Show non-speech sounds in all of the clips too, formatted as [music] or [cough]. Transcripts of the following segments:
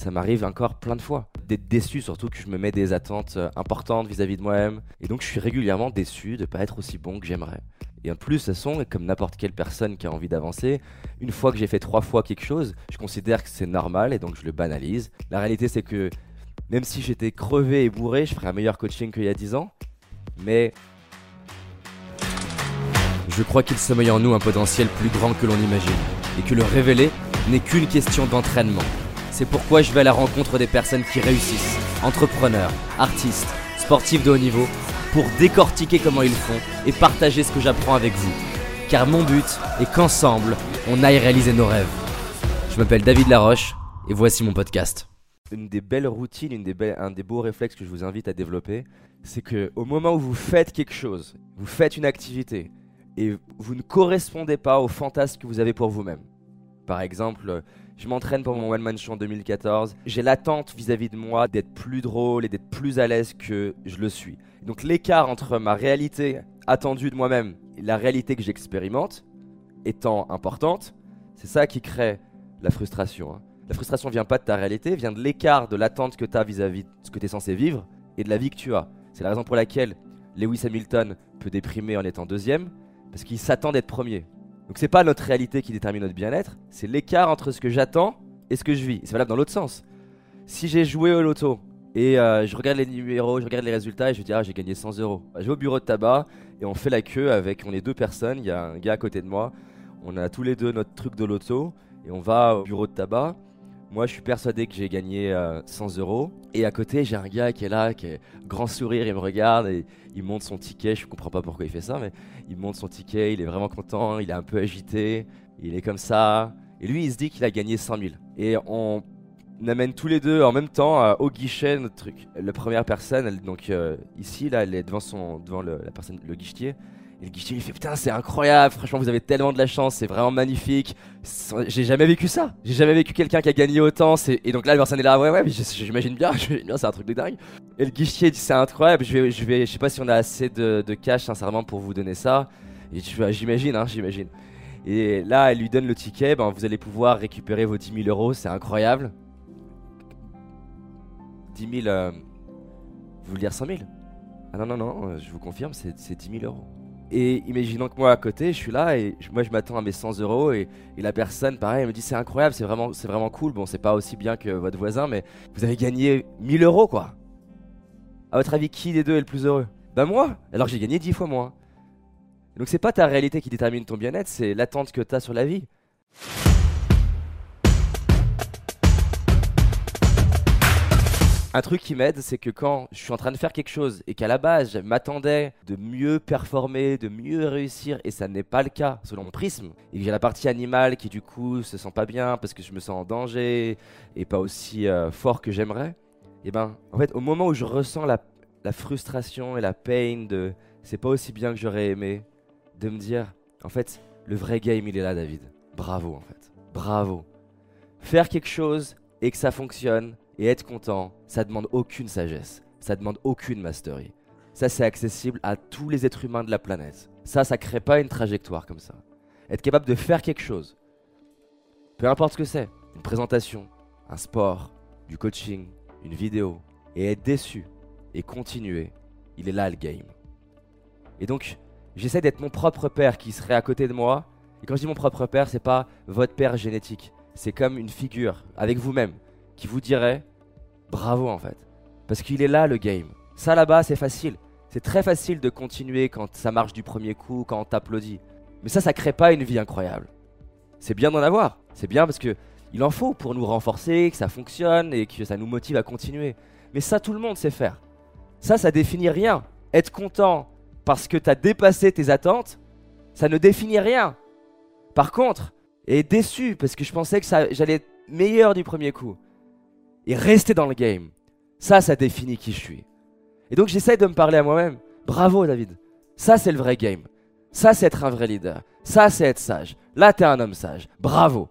Ça m'arrive encore plein de fois. D'être déçu, surtout que je me mets des attentes euh, importantes vis-à-vis de moi-même. Et donc je suis régulièrement déçu de ne pas être aussi bon que j'aimerais. Et en plus, ce sont, comme n'importe quelle personne qui a envie d'avancer, une fois que j'ai fait trois fois quelque chose, je considère que c'est normal et donc je le banalise. La réalité, c'est que même si j'étais crevé et bourré, je ferais un meilleur coaching qu'il y a 10 ans. Mais je crois qu'il sommeille en nous un potentiel plus grand que l'on imagine et que le révéler n'est qu'une question d'entraînement. C'est pourquoi je vais à la rencontre des personnes qui réussissent, entrepreneurs, artistes, sportifs de haut niveau, pour décortiquer comment ils font et partager ce que j'apprends avec vous. Car mon but est qu'ensemble, on aille réaliser nos rêves. Je m'appelle David Laroche et voici mon podcast. Une des belles routines, un des beaux réflexes que je vous invite à développer, c'est que au moment où vous faites quelque chose, vous faites une activité et vous ne correspondez pas au fantasme que vous avez pour vous-même. Par exemple, je m'entraîne pour mon One Man Show en 2014. J'ai l'attente vis-à-vis de moi d'être plus drôle et d'être plus à l'aise que je le suis. Donc l'écart entre ma réalité attendue de moi-même et la réalité que j'expérimente étant importante, c'est ça qui crée la frustration. Hein. La frustration vient pas de ta réalité, vient de l'écart de l'attente que tu as vis-à-vis de ce que tu es censé vivre et de la vie que tu as. C'est la raison pour laquelle Lewis Hamilton peut déprimer en étant deuxième, parce qu'il s'attend d'être premier. Donc c'est pas notre réalité qui détermine notre bien-être, c'est l'écart entre ce que j'attends et ce que je vis. C'est valable dans l'autre sens. Si j'ai joué au loto et euh, je regarde les numéros, je regarde les résultats et je dis ah j'ai gagné 100 euros. Je vais au bureau de tabac et on fait la queue avec, on est deux personnes, il y a un gars à côté de moi, on a tous les deux notre truc de loto et on va au bureau de tabac. Moi, je suis persuadé que j'ai gagné 100 euh, euros. Et à côté, j'ai un gars qui est là, qui est grand sourire, il me regarde et il monte son ticket. Je comprends pas pourquoi il fait ça, mais il monte son ticket, il est vraiment content, il est un peu agité, il est comme ça. Et lui, il se dit qu'il a gagné 100 000. Et on amène tous les deux en même temps euh, au guichet notre truc. La première personne, donc euh, ici, là, elle est devant, son, devant la personne, le guichetier. Et le guichetier lui fait putain c'est incroyable, franchement vous avez tellement de la chance, c'est vraiment magnifique. J'ai jamais vécu ça. J'ai jamais vécu quelqu'un qui a gagné autant. Et donc là la personne est là ouais ouais j'imagine [laughs] bien, c'est un truc de dingue. Et le guichetier dit c'est incroyable, je vais, je vais, je sais pas si on a assez de, cash sincèrement pour vous donner ça. Et j'imagine hein, j'imagine. Et là elle lui donne le ticket, ben, vous allez pouvoir récupérer vos 10 000 euros, c'est incroyable. 10 000, euh, vous voulez dire 100 000 Ah non non non, je vous confirme c'est 10 000 euros. Et imaginons que moi à côté, je suis là et moi je m'attends à mes 100 euros et, la personne, pareil, elle me dit c'est incroyable, c'est vraiment, vraiment cool. Bon, c'est pas aussi bien que votre voisin, mais vous avez gagné 1000 euros quoi. À votre avis, qui des deux est le plus heureux? Bah moi Alors j'ai gagné 10 fois moins. Donc c'est pas ta réalité qui détermine ton bien-être, c'est l'attente que tu as sur la vie. Un truc qui m'aide, c'est que quand je suis en train de faire quelque chose et qu'à la base, je m'attendais de mieux performer, de mieux réussir, et ça n'est pas le cas selon mon prisme, et que j'ai la partie animale qui du coup se sent pas bien parce que je me sens en danger et pas aussi euh, fort que j'aimerais, et ben en fait au moment où je ressens la, la frustration et la peine de c'est pas aussi bien que j'aurais aimé, de me dire en fait le vrai game il est là David, bravo en fait, bravo. Faire quelque chose et que ça fonctionne, et être content, ça demande aucune sagesse, ça demande aucune mastery. Ça, c'est accessible à tous les êtres humains de la planète. Ça, ça crée pas une trajectoire comme ça. Être capable de faire quelque chose, peu importe ce que c'est, une présentation, un sport, du coaching, une vidéo, et être déçu et continuer, il est là le game. Et donc, j'essaie d'être mon propre père qui serait à côté de moi. Et quand je dis mon propre père, c'est pas votre père génétique. C'est comme une figure avec vous-même qui vous dirait bravo en fait. Parce qu'il est là le game. Ça là-bas, c'est facile. C'est très facile de continuer quand ça marche du premier coup, quand on t'applaudit. Mais ça, ça crée pas une vie incroyable. C'est bien d'en avoir. C'est bien parce que il en faut pour nous renforcer, que ça fonctionne et que ça nous motive à continuer. Mais ça, tout le monde sait faire. Ça, ça définit rien. Être content parce que tu as dépassé tes attentes, ça ne définit rien. Par contre, être déçu parce que je pensais que j'allais être meilleur du premier coup, et rester dans le game. Ça, ça définit qui je suis. Et donc j'essaie de me parler à moi-même. Bravo David. Ça, c'est le vrai game. Ça, c'est être un vrai leader. Ça, c'est être sage. Là, t'es un homme sage. Bravo.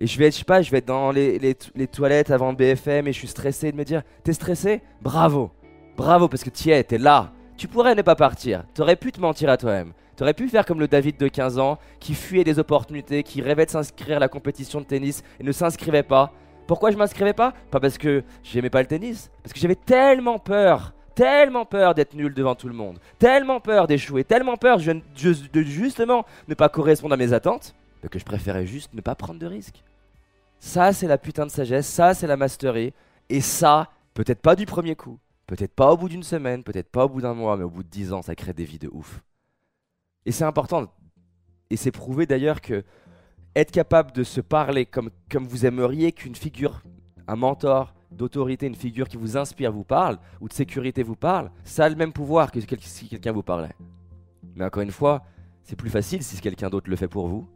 Et je vais être, je sais pas, je vais être dans les, les, toilettes avant BFM et je suis stressé de me dire, t'es stressé? Bravo. Bravo parce que tu es, t'es là. Tu pourrais ne pas partir. T'aurais pu te mentir à toi-même. T'aurais pu faire comme le David de 15 ans qui fuyait des opportunités, qui rêvait de s'inscrire à la compétition de tennis et ne s'inscrivait pas Pourquoi je m'inscrivais pas? Pas parce que j'aimais pas le tennis, parce que j'avais tellement peur, tellement peur d'être nul devant tout le monde, tellement peur d'échouer, tellement peur de justement ne pas correspondre à mes attentes, que je préférais juste ne pas prendre de risques. Ça, c'est la putain de sagesse, ça, c'est la mastery, et ça, peut-être pas du premier coup, peut-être pas au bout d'une semaine, peut-être pas au bout d'un mois, mais au bout de dix ans, ça crée des vies de ouf. Et c'est important, et c'est prouvé d'ailleurs que être capable de se parler comme, vous aimeriez qu'une figure, un mentor d'autorité, une figure qui vous inspire vous parle, ou de sécurité vous parle, ça a le même pouvoir que si quelqu'un vous parlait. Mais encore une fois, c'est plus facile si quelqu'un d'autre le fait pour vous.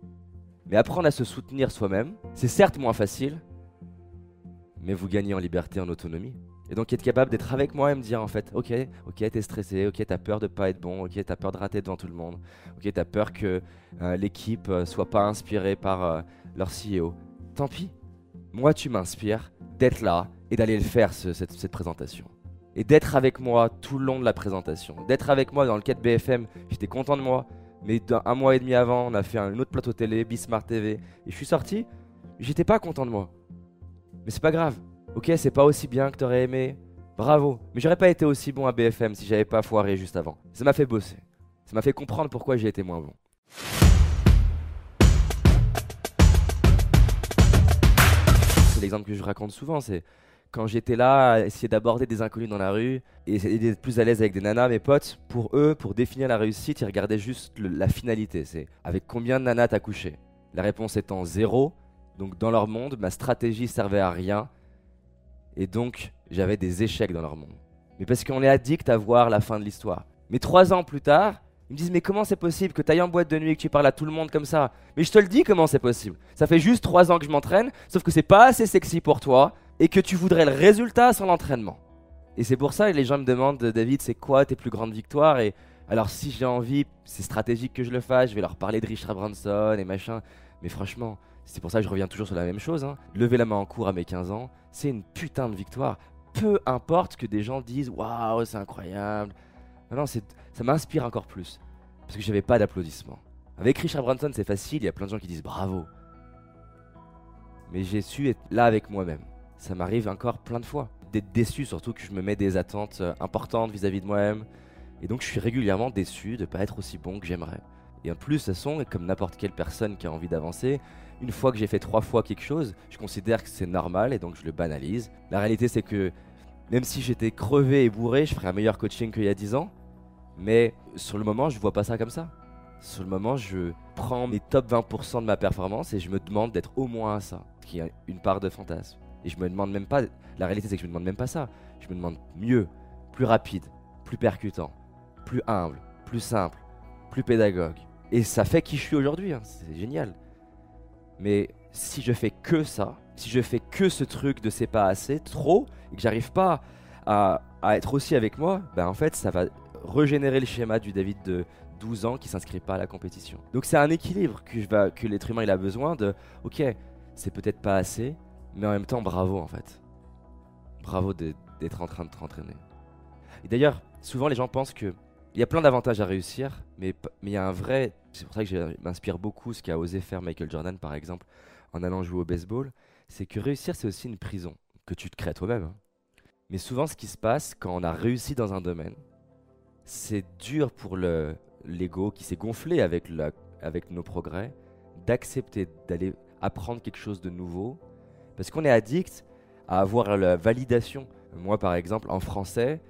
Mais apprendre à se soutenir soi-même, c'est certes moins facile, mais vous gagnez en liberté, en autonomie. Et donc être capable d'être avec moi et me dire en fait, ok, ok, t'es stressé, ok, t'as peur de pas être bon, ok, t'as peur de rater devant tout le monde, ok, t'as peur que euh, l'équipe euh, soit pas inspirée par euh, leur CEO. Tant pis, moi tu m'inspires d'être là et d'aller le faire cette, présentation. Et d'être avec moi tout le long de la présentation. D'être avec moi dans le cas de BFM, j'étais content de moi, mais un mois et demi avant, on a fait un autre plateau télé, Bismart TV, et je suis sorti, j'étais pas content de moi. Mais c'est pas grave, Ok, c'est pas aussi bien que t'aurais aimé. Bravo. Mais j'aurais pas été aussi bon à BFM si j'avais pas foiré juste avant. Ça m'a fait bosser. Ça m'a fait comprendre pourquoi j'ai été moins bon. C'est l'exemple que je raconte souvent, c'est quand j'étais là à essayer d'aborder des inconnus dans la rue et d'être plus à l'aise avec des nanas, mes potes, pour eux, pour définir la réussite, ils regardaient juste la finalité. C'est avec combien de nanas t'as couché? La réponse étant zéro. Donc dans leur monde, ma stratégie servait à rien et donc, j'avais des échecs dans leur monde. Mais parce qu'on est addict à voir la fin de l'histoire. Mais trois ans plus tard, ils me disent Mais comment c'est possible que tu ailles en boîte de nuit et que tu parles à tout le monde comme ça? Mais je te le dis comment c'est possible? Ça fait juste trois ans que je m'entraîne, sauf que c'est pas assez sexy pour toi et que tu voudrais le résultat sans l'entraînement. Et c'est pour ça que les gens me demandent David, c'est quoi tes plus grandes victoires? Et alors, si j'ai envie, c'est stratégique que je le fasse, je vais leur parler de Richard Branson et machin. Mais franchement, c'est pour ça que je reviens toujours sur la même chose. Hein. Lever la main en cours à mes 15 ans, c'est une putain de victoire. Peu importe que des gens disent waouh, c'est incroyable. Non, ça m'inspire encore plus. Parce que j'avais pas d'applaudissements. Avec Richard Branson, c'est facile, il y a plein de gens qui disent bravo. Mais j'ai su être là avec moi-même. Ça m'arrive encore plein de fois. D'être déçu, surtout que je me mets des attentes euh, importantes vis-à-vis de moi-même. Et donc je suis régulièrement déçu de ne pas être aussi bon que j'aimerais. Et en plus, de toute façon, comme n'importe quelle personne qui a envie d'avancer, une fois que j'ai fait trois fois quelque chose, je considère que c'est normal et donc je le banalise. La réalité, c'est que même si j'étais crevé et bourré, je ferais un meilleur coaching qu'il y a 10 ans. Mais sur le moment, je vois pas ça comme ça. Sur le moment, je prends mes top 20% de ma performance et je me demande d'être au moins à ça, qui a une part de fantasme. Et je me demande même pas, la réalité c'est que je me demande même pas ça. Je me demande mieux, plus rapide, plus percutant, plus humble, plus simple, plus pédagogue. Et ça fait qui je suis aujourd'hui, hein. c'est génial. Mais si je fais que ça, si je fais que ce truc de c'est pas assez, trop, et que j'arrive pas à, être aussi avec moi, ben en fait ça va régénérer le schéma du David de 12 ans qui s'inscrit pas à la compétition. Donc c'est un équilibre que, l'être humain il a besoin de, ok, c'est peut-être pas assez, mais en même temps bravo en fait. Bravo d'être en train de t'entraîner. Et d'ailleurs, souvent les gens pensent que il y a plein d'avantages à réussir, mais il y a un vrai. C'est pour ça que je m'inspire beaucoup ce qu'a osé faire Michael Jordan, par exemple, en allant jouer au baseball. C'est que réussir, c'est aussi une prison que tu te crées toi-même. Hein. Mais souvent, ce qui se passe quand on a réussi dans un domaine, c'est dur pour l'ego qui s'est gonflé avec, avec nos progrès d'accepter d'aller apprendre quelque chose de nouveau. Parce qu'on est addict à avoir la validation. Moi, par exemple, en français,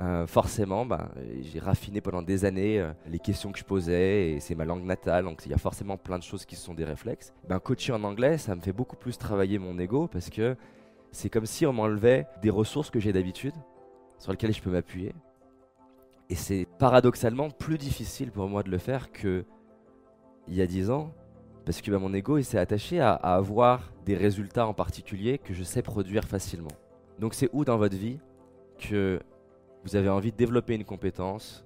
euh, forcément, bah, j'ai raffiné pendant des années euh, les questions que je posais et c'est ma langue natale, donc il y a forcément plein de choses qui sont des réflexes. Ben, coacher en anglais, ça me fait beaucoup plus travailler mon ego parce que c'est comme si on m'enlevait des ressources que j'ai d'habitude, sur lesquelles je peux m'appuyer. Et c'est paradoxalement plus difficile pour moi de le faire que il y a 10 ans, parce que ben, mon ego s'est attaché à avoir des résultats en particulier que je sais produire facilement. Donc c'est où dans votre vie que vous avez envie de développer une compétence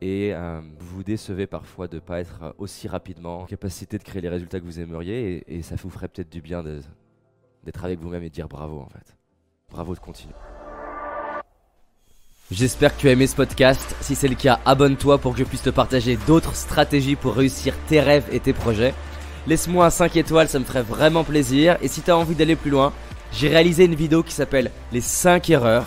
et euh, vous vous décevez parfois de ne pas être aussi rapidement en capacité de créer les résultats que vous aimeriez et, ça vous ferait peut-être du bien d'être avec vous-même et de dire bravo en fait. Bravo de continuer. J'espère que tu as aimé ce podcast. Si c'est le cas, abonne-toi pour que je puisse te partager d'autres stratégies pour réussir tes rêves et tes projets. Laisse-moi un 5 étoiles, ça me ferait vraiment plaisir. Et si tu as envie d'aller plus loin, j'ai réalisé une vidéo qui s'appelle Les 5 erreurs